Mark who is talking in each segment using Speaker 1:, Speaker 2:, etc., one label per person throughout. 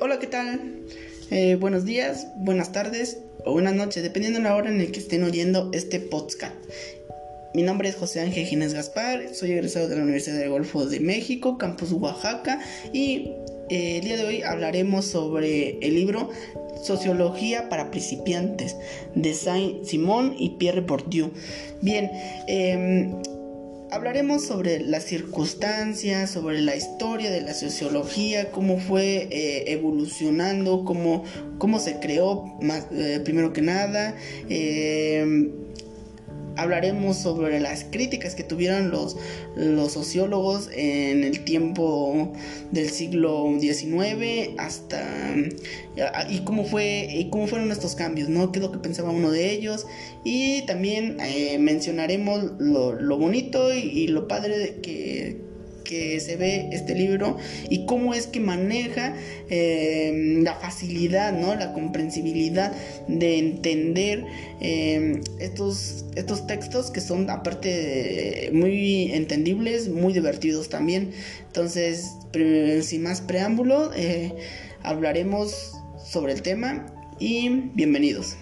Speaker 1: Hola, ¿qué tal? Eh, buenos días, buenas tardes o buenas noches, dependiendo de la hora en la que estén oyendo este podcast. Mi nombre es José Ángel Ginés Gaspar, soy egresado de la Universidad del Golfo de México, Campus Oaxaca, y eh, el día de hoy hablaremos sobre el libro Sociología para principiantes de Saint-Simon y Pierre Bourdieu. Bien, eh, Hablaremos sobre las circunstancias, sobre la historia de la sociología, cómo fue eh, evolucionando, cómo, cómo se creó más, eh, primero que nada. Eh, hablaremos sobre las críticas que tuvieron los, los sociólogos en el tiempo del siglo XIX hasta y cómo fue y cómo fueron estos cambios, ¿no? qué es lo que pensaba uno de ellos y también eh, mencionaremos lo, lo bonito y, lo padre que que se ve este libro y cómo es que maneja eh, la facilidad, ¿no? la comprensibilidad de entender eh, estos, estos textos que son aparte muy entendibles, muy divertidos también. Entonces, sin más preámbulo, eh, hablaremos sobre el tema y bienvenidos.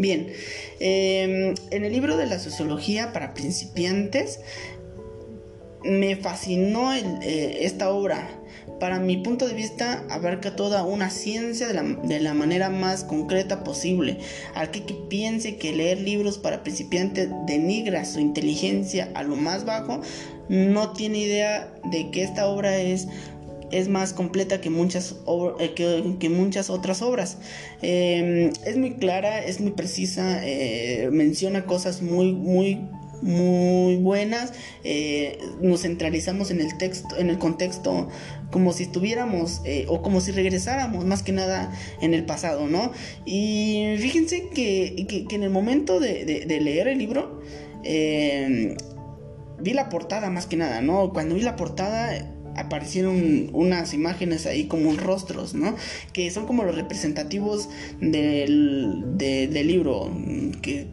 Speaker 1: Bien, eh, en el libro de la sociología para principiantes me fascinó eh, esta obra. Para mi punto de vista abarca toda una ciencia de la, de la manera más concreta posible. Al que, que piense que leer libros para principiantes denigra su inteligencia a lo más bajo, no tiene idea de que esta obra es es más completa que muchas, eh, que, que, muchas otras obras. Eh, es muy clara, es muy precisa, eh, menciona cosas muy, muy muy buenas. Eh, nos centralizamos en el texto en el contexto como si estuviéramos o como si regresáramos más que nada en el pasado no y fíjense que, que, en el momento de, leer el libro eh, vi la portada más que nada no cuando vi la portada aparecieron unas imágenes ahí como rostros, ¿no? Que son como los representativos del, de, del libro, que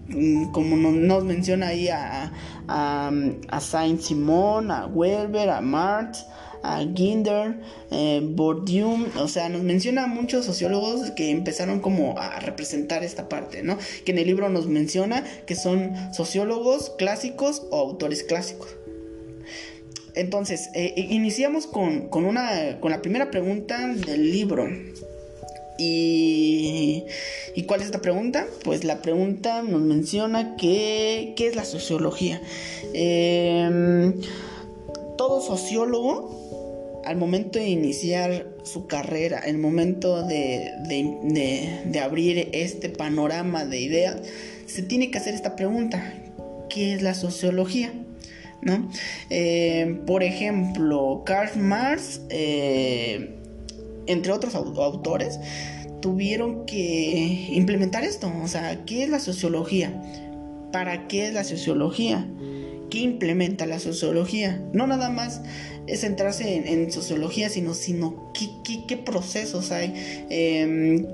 Speaker 1: como nos menciona ahí a, a, Saint Simon, a Weber, a Marx, a Ginder, eh, Bourdieu, o sea, nos menciona muchos sociólogos que empezaron como a representar esta parte, ¿no? Que en el libro nos menciona que son sociólogos clásicos o autores clásicos. Entonces, eh, iniciamos con, con, una, con la primera pregunta del libro. Y, ¿Y cuál es esta pregunta? Pues la pregunta nos menciona qué es la sociología. Eh, todo sociólogo, al momento de iniciar su carrera, el momento de, de, de abrir este panorama de ideas, se tiene que hacer esta pregunta. ¿Qué es la sociología? ¿No? Eh, por ejemplo, Karl Marx, eh, entre otros autores, tuvieron que implementar esto. O sea, ¿qué es la sociología? ¿Para qué es la sociología? ¿Qué implementa la sociología? No nada más es centrarse en, sociología, sino, sino qué, qué, procesos hay. Eh,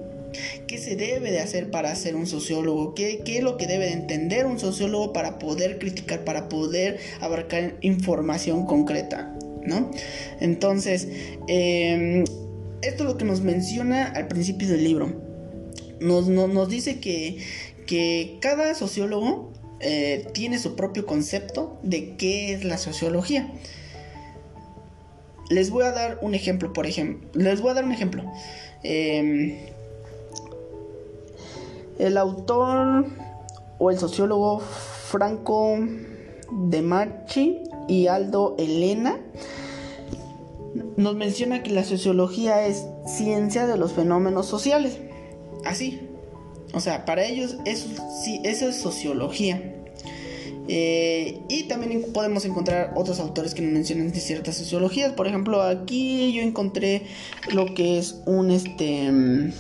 Speaker 1: ¿Qué se debe de hacer para ser un sociólogo? ¿Qué, ¿Qué, es lo que debe de entender un sociólogo para poder criticar, para poder abarcar información concreta? ¿No? Entonces, eh, esto es lo que nos menciona al principio del libro. Nos, dice que, cada sociólogo eh, tiene su propio concepto de qué es la sociología. Les voy a dar un ejemplo, por ejemplo. Les voy a dar un ejemplo. Eh, el autor o el sociólogo Franco de Marchi y Aldo Elena nos menciona que la sociología es ciencia de los fenómenos sociales. Así. O sea, para ellos eso, sí, eso es sociología. Eh, y también podemos encontrar otros autores que nos mencionan ciertas sociologías. Por ejemplo, aquí yo encontré lo que es un este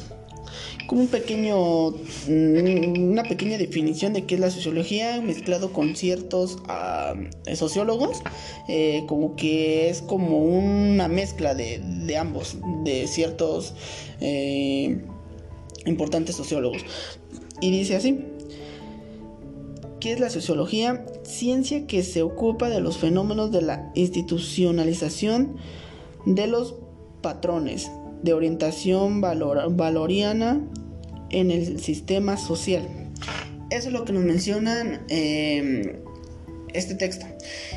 Speaker 1: como un pequeño mm, una pequeña definición de qué es la sociología mezclado con ciertos uh, sociólogos eh, como que es como una mezcla de, de ambos de ciertos eh, importantes sociólogos y dice así ¿Qué es la sociología? Ciencia que se ocupa de los fenómenos de la institucionalización de los patrones de orientación valoriana en el sistema social. Eso es lo que nos mencionan eh, este texto.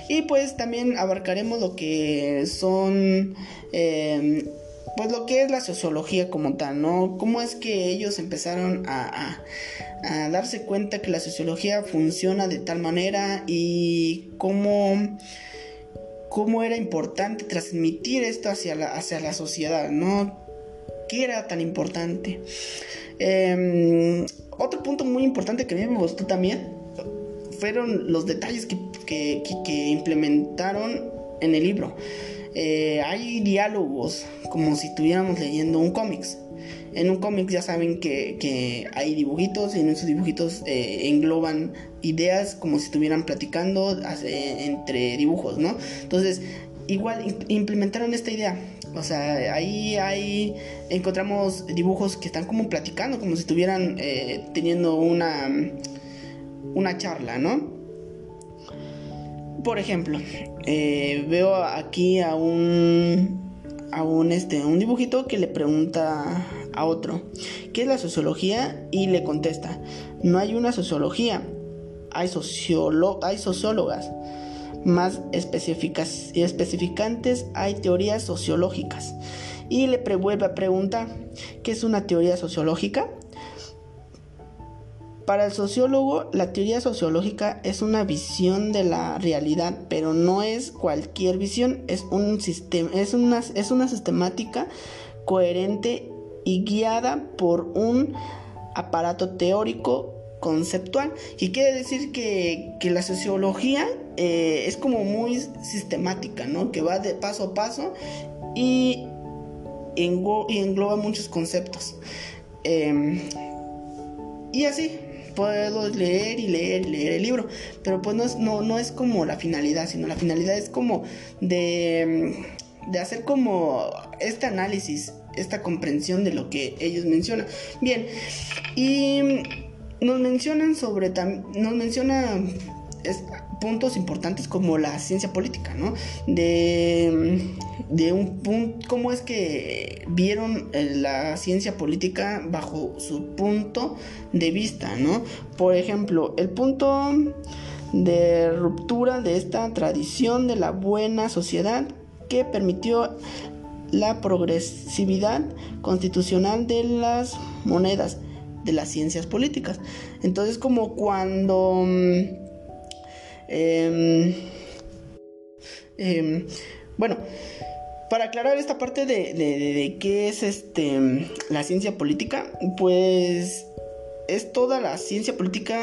Speaker 1: Y pues también abarcaremos lo que son, eh, pues lo que es la sociología como tal, ¿no? Cómo es que ellos empezaron a, darse cuenta que la sociología funciona de tal manera y cómo cómo era importante transmitir esto hacia la, hacia la sociedad, ¿no? ¿Qué era tan importante? Em, otro punto muy importante que a mí me gustó también fueron los detalles que, implementaron en el libro. Eh, hay diálogos como si estuviéramos leyendo un cómics. En un cómic ya saben que, hay dibujitos y en esos dibujitos eh, engloban ideas como si estuvieran platicando entre dibujos, ¿no? Entonces, igual implementaron esta idea. O sea, ahí, ahí encontramos dibujos que están como platicando, como si estuvieran eh, teniendo una una charla, ¿no? Por ejemplo, eh, veo aquí a un a un este un dibujito que le pregunta a otro ¿qué es la sociología? y le contesta no hay una sociología hay hay sociólogas más específicas y especificantes hay teorías sociológicas y le vuelve a preguntar ¿qué es una teoría sociológica? Para el sociólogo, la teoría sociológica es una visión de la realidad, pero no es cualquier visión, es, un sistema, es, una, es una sistemática coherente y guiada por un aparato teórico conceptual. Y quiere decir que, la sociología eh, es como muy sistemática, ¿no? Que va de paso a paso y, engloba muchos conceptos. Em, y así, puedo leer y leer y leer el libro, pero pues no es, no, no es como la finalidad, sino la finalidad es como de, de hacer como este análisis, esta comprensión de lo que ellos mencionan. Bien, y nos mencionan sobre, nos menciona puntos importantes como la ciencia política, ¿no? De, de un punto, cómo es que vieron eh, la ciencia política bajo su punto de vista, ¿no? Por ejemplo, el punto de ruptura de esta tradición de la buena sociedad que permitió la progresividad constitucional de las monedas de las ciencias políticas. Entonces como cuando em, bueno, para aclarar esta parte de, qué es este la ciencia política, pues es toda la ciencia política,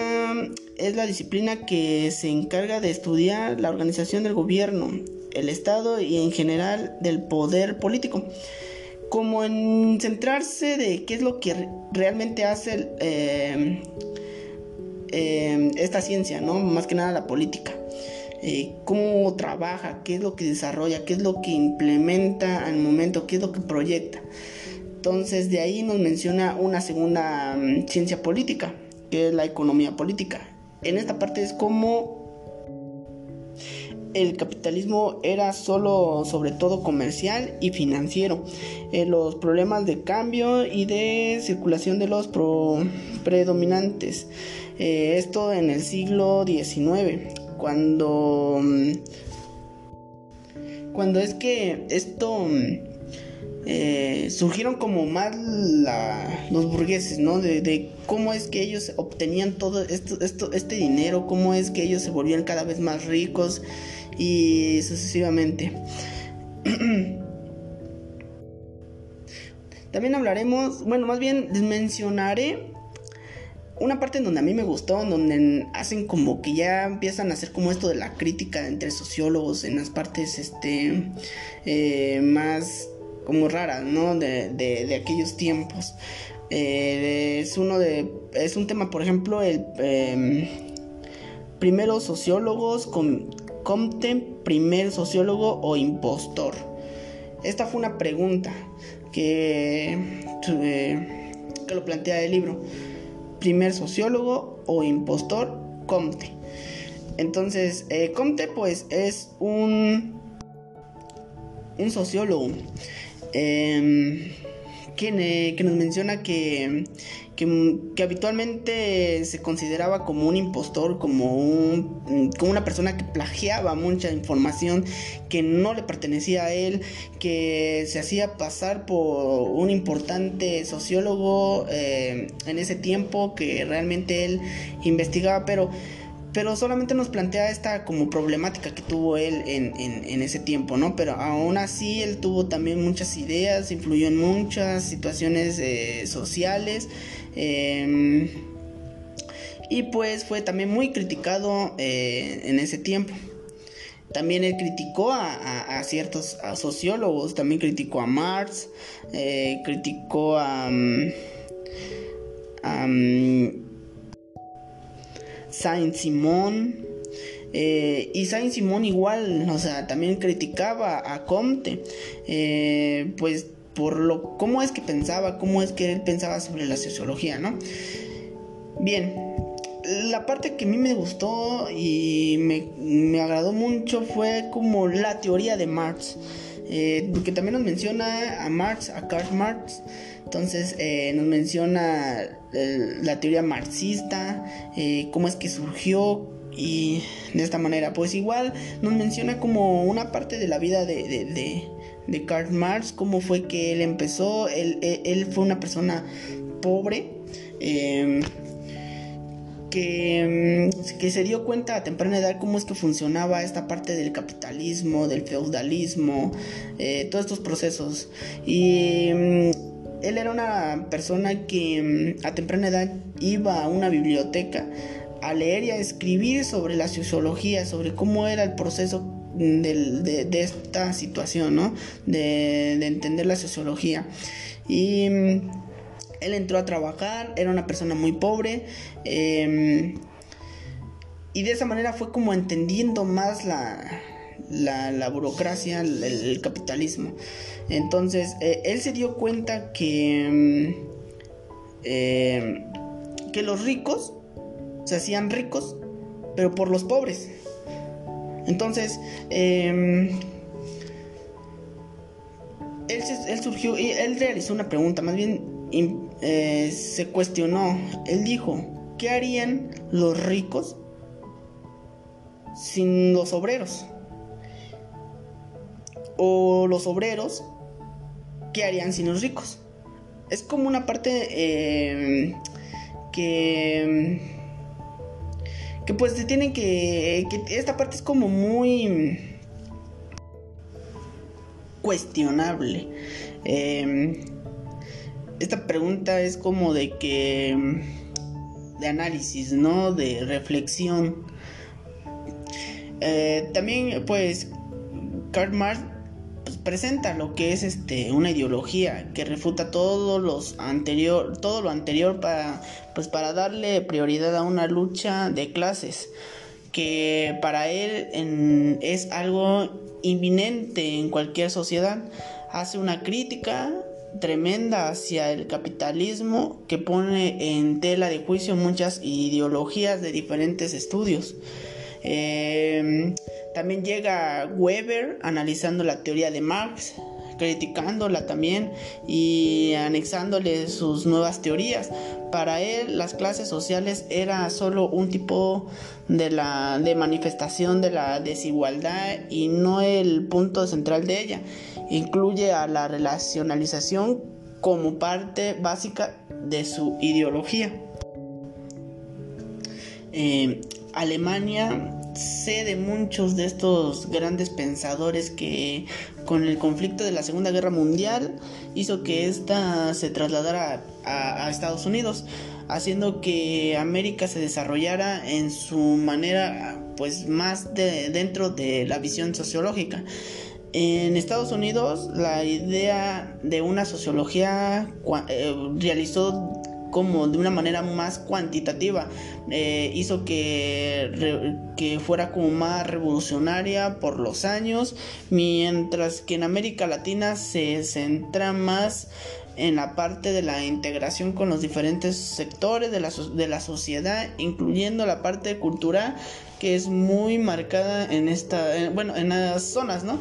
Speaker 1: es la disciplina que se encarga de estudiar la organización del gobierno, el Estado y en general del poder político. Como en centrarse de qué es lo que realmente hace eh, Em, esta ciencia, ¿no? Más que nada la política. Eh, cómo trabaja, qué es lo que desarrolla, qué es lo que implementa al momento, qué es lo que proyecta. Entonces de ahí nos menciona una segunda mm, ciencia política, que es la economía política. En esta parte es cómo el capitalismo era solo sobre todo comercial y financiero. Eh, los problemas de cambio y de circulación de los predominantes. Eh, esto en el siglo XIX, cuando, cuando es que esto eh, surgieron como más los burgueses, ¿no? De, cómo es que ellos obtenían todo esto, esto, este dinero, cómo es que ellos se volvían cada vez más ricos y sucesivamente. También hablaremos, bueno, más bien mencionaré una parte en donde a mí me gustó, en donde hacen como que ya empiezan a hacer como esto de la crítica entre sociólogos en las partes este eh, más como raras, ¿no? De, de, aquellos tiempos. Eh, es uno de. Es un tema, por ejemplo, el eh, sociólogos con Comte, primer sociólogo o impostor. Esta fue una pregunta que, que lo plantea el libro primer sociólogo o impostor Comte. Entonces, eh, Comte pues es un, un sociólogo que, que, nos menciona que, que, habitualmente se consideraba como un impostor, como, un, como una persona que plagiaba mucha información que no le pertenecía a él, que se hacía pasar por un importante sociólogo eh, en ese tiempo, que realmente él investigaba, pero pero solamente nos plantea esta como problemática que tuvo él en, ese tiempo, ¿no? Pero aún así él tuvo también muchas ideas, influyó en muchas situaciones eh, sociales em, y pues fue también muy criticado eh, en ese tiempo. También él criticó a, ciertos sociólogos, también criticó a Marx, eh, criticó a... Mm, a mm, Saint Simón. Eh, y Saint Simón igual, o sea, también criticaba a Comte, eh, pues por lo, cómo es que pensaba, cómo es que él pensaba sobre la sociología, ¿no? Bien, la parte que a mí me gustó y me, agradó mucho fue como la teoría de Marx, eh, porque también nos menciona a Marx, a Karl Marx, entonces eh, nos menciona eh, la teoría marxista, eh, cómo es que surgió y de esta manera. Pues igual nos menciona como una parte de la vida de, Karl Marx, cómo fue que él empezó. Él, fue una persona pobre. Em, que, que, se dio cuenta a temprana edad cómo es que funcionaba esta parte del capitalismo, del feudalismo, todos estos procesos. Y él era una persona que mm, a temprana edad iba a una biblioteca a leer y a escribir sobre la sociología, sobre cómo era el proceso mm, de, esta situación, ¿no? De, entender la sociología. Y mm, él entró a trabajar, era una persona muy pobre. Em, y de esa manera fue como entendiendo más la, la, burocracia, el, capitalismo. Entonces, eh, él se dio cuenta que, mm, eh, que los ricos se hacían ricos, pero por los pobres. Entonces, em, él, surgió y él realizó una pregunta, más bien eh, se cuestionó. Él dijo, ¿qué harían los ricos sin los obreros? O los obreros, ¿qué harían sin los ricos? Es como una parte eh, que, que pues se tienen que, que esta parte es como muy cuestionable. Eh, esta pregunta es como de que de análisis, ¿no? De reflexión. Eh, también, pues, Karl Marx presenta lo que es este una ideología que refuta todo los anterior todo lo anterior para pues para darle prioridad a una lucha de clases que para él es algo inminente en cualquier sociedad. Hace una crítica tremenda hacia el capitalismo que pone en tela de juicio muchas ideologías de diferentes estudios. Eh, también llega Weber analizando la teoría de Marx, criticándola también y anexándole sus nuevas teorías. Para él las clases sociales era solo un tipo de la de manifestación de la desigualdad y no el punto central de ella. Incluye a la relacionalización como parte básica de su ideología. Eh, Alemania sé de muchos de estos grandes pensadores que con el conflicto de la Segunda Guerra Mundial hizo que ésta se trasladara a, Estados Unidos, haciendo que América se desarrollara en su manera pues más de, dentro de la visión sociológica. En Estados Unidos la idea de una sociología eh, realizó como de una manera más cuantitativa. Eh, hizo que, que fuera como más revolucionaria por los años, mientras que en América Latina se centra más en la parte de la integración con los diferentes sectores de la, de la sociedad, incluyendo la parte cultural que es muy marcada en esta, bueno, en las zonas, ¿no?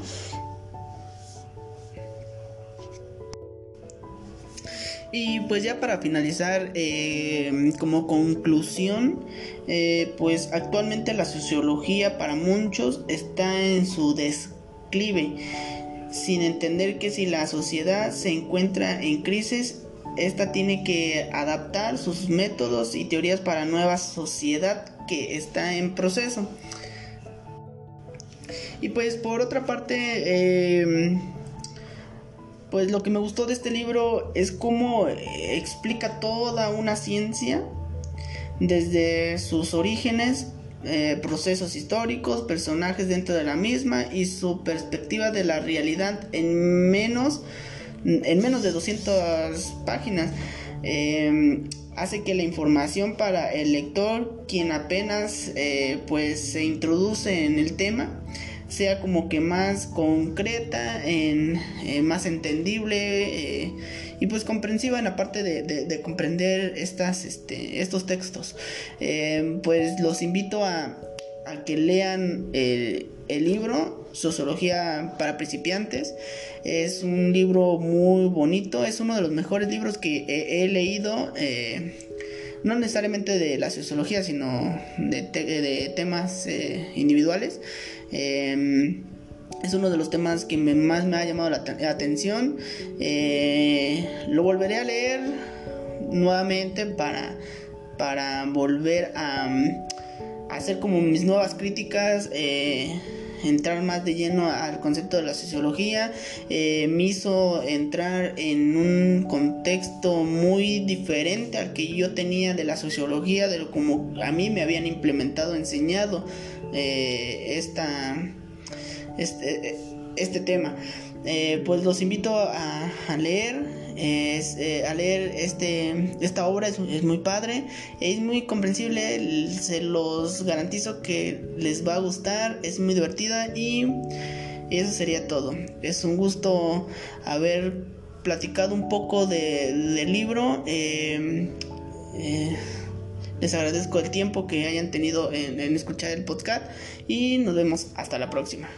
Speaker 1: Y pues ya para finalizar, eh, como conclusión, eh, pues actualmente la sociología para muchos está en su desclive, sin entender que si la sociedad se encuentra en crisis, esta tiene que adaptar sus métodos y teorías para nueva sociedad que está en proceso. Y pues por otra parte, eh, pues lo que me gustó de este libro es cómo eh, explica toda una ciencia desde sus orígenes, eh, procesos históricos, personajes dentro de la misma y su perspectiva de la realidad en menos, en menos de 200 páginas. Em, hace que la información para el lector, quien apenas eh, pues se introduce en el tema, sea como que más concreta, en, eh, más entendible eh, y pues comprensiva en la parte de, comprender estas, este, estos textos. Eh, pues los invito a, que lean el, libro Sociología para principiantes. Es un libro muy bonito, es uno de los mejores libros que he, leído no necesariamente de la sociología, sino de, de temas individuales. Em, es uno de los temas que más me ha llamado la, atención. Eh, lo volveré a leer nuevamente para, para volver a, hacer como mis nuevas críticas. Eh, entrar más de lleno al concepto de la sociología, eh, me hizo entrar en un contexto muy diferente al que yo tenía de la sociología, de lo como a mí me habían implementado, enseñado eh, esta, este, este tema. Eh, pues los invito a, leer, eh, a leer este, esta obra, es, muy padre, es muy comprensible, se los garantizo que les va a gustar, es muy divertida y eso sería todo. Es un gusto haber platicado un poco del libro. Les agradezco el tiempo que hayan tenido en, escuchar el podcast y nos vemos hasta la próxima.